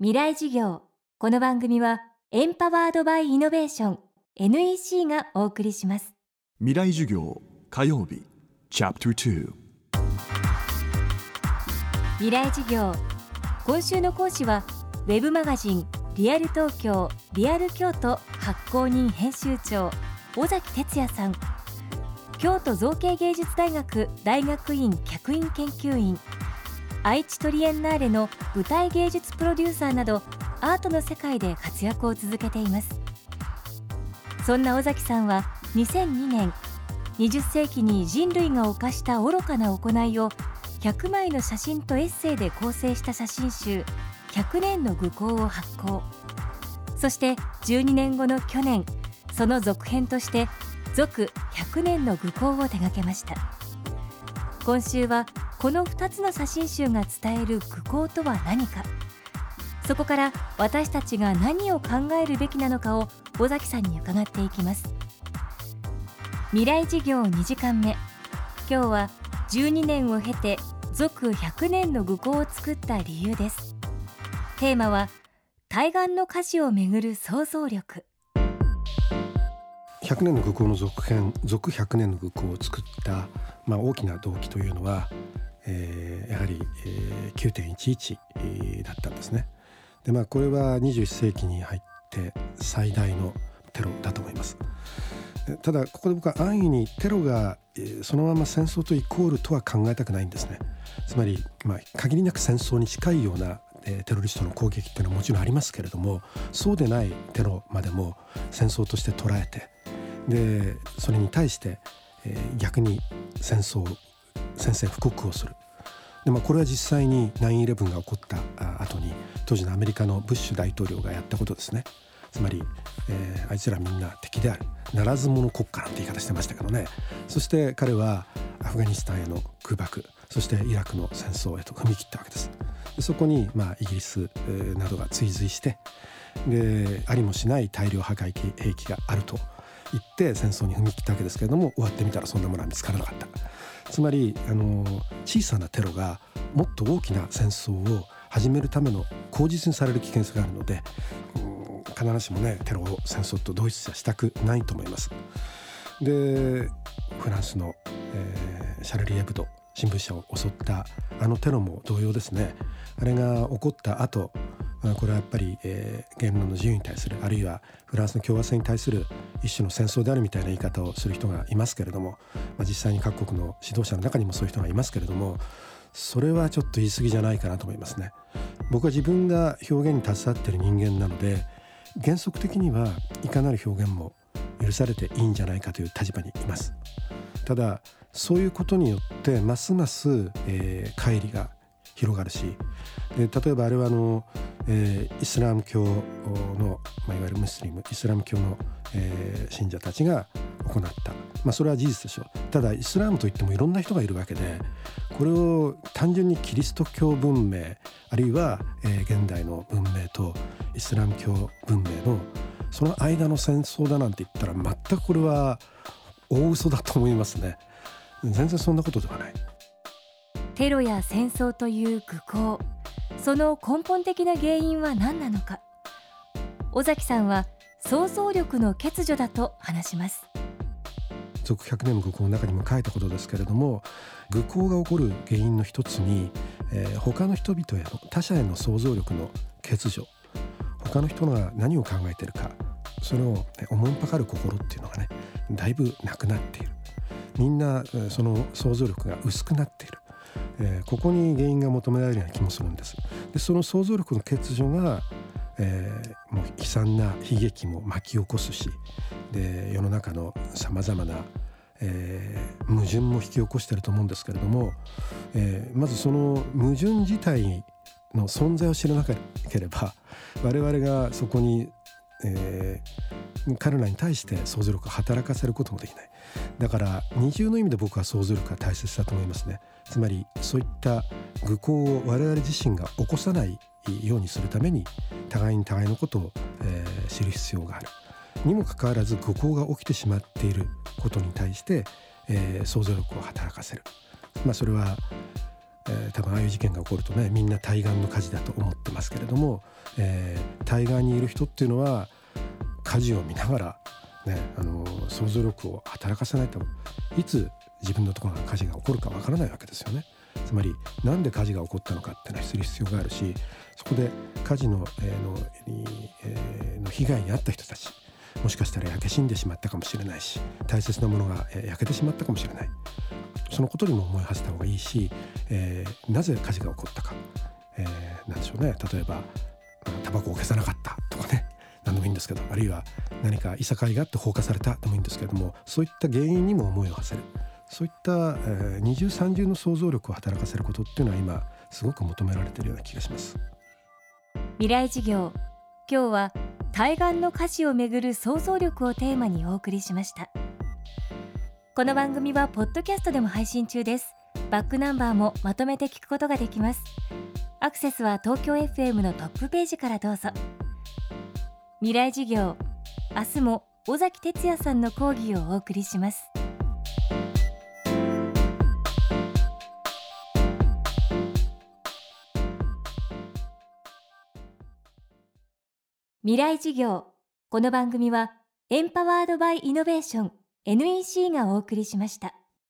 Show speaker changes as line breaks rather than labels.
未来事業。この番組はエンパワードバイイノベーション NEC がお送りします。
未来授業火曜日チャプター
未来事業。今週の講師はウェブマガジンリアル東京リアル京都発行人編集長尾崎哲也さん。京都造形芸術大学大学院客員研究員愛知トリエンナーレの舞台芸術プロデューサーなどアートの世界で活躍を続けています。そんな尾崎さんは2002年20世紀に人類が犯した愚かな行いを100枚の写真とエッセイで構成した写真集100年の愚行を発行。そして12年後の去年その続編として続100年の愚行を手掛けました。今週はこの2つの写真集が伝える愚行とは何か。そこから私たちが何を考えるべきなのかを尾崎さんに伺っていきます。未来事業2時間目。今日は12年を経て続100年の愚行を作った理由です。テーマは対岸の火事をめぐる想像力。
100年の愚行の続編続100年の愚行を作った、まあ、大きな動機というのはえー、やはり、えー、9.11だったんですね。でまあこれは21世紀に入って最大のテロだと思います。ただここで僕は安易にテロがそのまま戦争とイコールとは考えたくないんですね。つまり、まあ、限りなく戦争に近いようなテロリストの攻撃っていうのはもちろんありますけれどもそうでないテロまでも戦争として捉えてでそれに対して、えー、逆に戦争宣戦布告をする。で、まあ、これは実際に9-11が起こった後に当時のアメリカのブッシュ大統領がやったことですね。つまり、えー、あいつらみんな敵である。ならず者国家なんて言い方してましたけどね。そして彼はアフガニスタンへの空爆そしてイラクの戦争へと踏み切ったわけです。でそこに、まあ、イギリス、などが追随してでありもしない大量破壊兵器があると言って戦争に踏み切ったわけですけれども終わってみたらそんなものは見つからなかった。つまりあの小さなテロがもっと大きな戦争を始めるための口実にされる危険性があるので、うん必ずしもねテロを戦争と同一視したくないと思います。でフランスの、えー、シャルリー・エブド新聞社を襲ったあのテロも同様ですねあれが起こった後まあこれはやっぱり、えー、言論の自由に対するあるいはフランスの共和制に対する一種の戦争であるみたいな言い方をする人がいますけれども、まあ、実際に各国の指導者の中にもそういう人がいますけれどもそれはちょっと言い過ぎじゃないかなと思いますね。僕は自分が表現に携わっている人間なので原則的にはいかなる表現も許されていいんじゃないかという立場にいます。ただそういうことによってますます、えー、乖離が広がるし。例えばあれはあのえー、イスラム教の、まあ、いわゆるムスリムイスラム教の、えー、信者たちが行った、まあ、それは事実でしょう。ただイスラムといってもいろんな人がいるわけでこれを単純にキリスト教文明あるいは、えー、現代の文明とイスラム教文明のその間の戦争だなんて言ったら全くこれは大嘘だと思いますね。全然そんなことではない。
テロや戦争という愚行。その根本的な原因は何なのか。尾崎さんは想像力の欠如だと話します。
続100年の愚行の中にも書いたことですけれども愚行が起こる原因の一つに、えー、他の人々や他者への想像力の欠如。他の人が何を考えてるかそれを、ね、おもんぱかる心っていうのがねだいぶなくなっている。みんなその想像力が薄くなっている。えー、ここに原因が求められるような気もするんです。でその想像力の欠如が、えー、もう悲惨な悲劇も巻き起こすしで世の中のさまざまな、えー、矛盾も引き起こしてると思うんですけれども、え、まずその矛盾自体の存在を知らなければ我々がそこに、えー、彼らに対して想像力を働かせることもできない。だから二重の意味で僕は想像力が大切だと思いますね。つまりそういった愚行を我々自身が起こさないようにするために互いに互いのことを、えー、知る必要がある。にもかかわらず愚行が起きてしまっていることに対して、えー、想像力を働かせる、まあ、それはえー、多分ああいう事件が起こるとねみんな対岸の火事だと思ってますけれども、えー、対岸にいる人っていうのは火事を見ながら、ね、あの想像力を働かせないといつ自分のところが火事が起こるかわからないわけですよね。つまり何で火事が起こったのかっていうのは知る必要があるしそこで火事の,、えーのえー、の被害に遭った人たちもしかしたら焼け死んでしまったかもしれないし大切なものが、えー、焼けてしまったかもしれない。そのことにも思い馳せた方がいいし、えー、なぜ火事が起こったか、えー、なんでしょうね。例えばタバコを消さなか何でもいいんですけどあるいは何かいさかいがあって放火されたでもいいんですけどもそういった原因にも思いを馳せる。そういった、えー、二重三重の想像力を働かせることっていうのは今すごく求められているような気がします。
未来事業今日は対岸の歌詞をめぐる想像力をテーマにお送りしました。この番組はポッドキャストでも配信中です。バックナンバーもまとめて聞くことができます。アクセスは東京 FM のトップページからどうぞ。未来事業。明日も尾崎哲也さんの講義をお送りします。未来事業。この番組はエンパワードバイイノベーション NEC がお送りしました。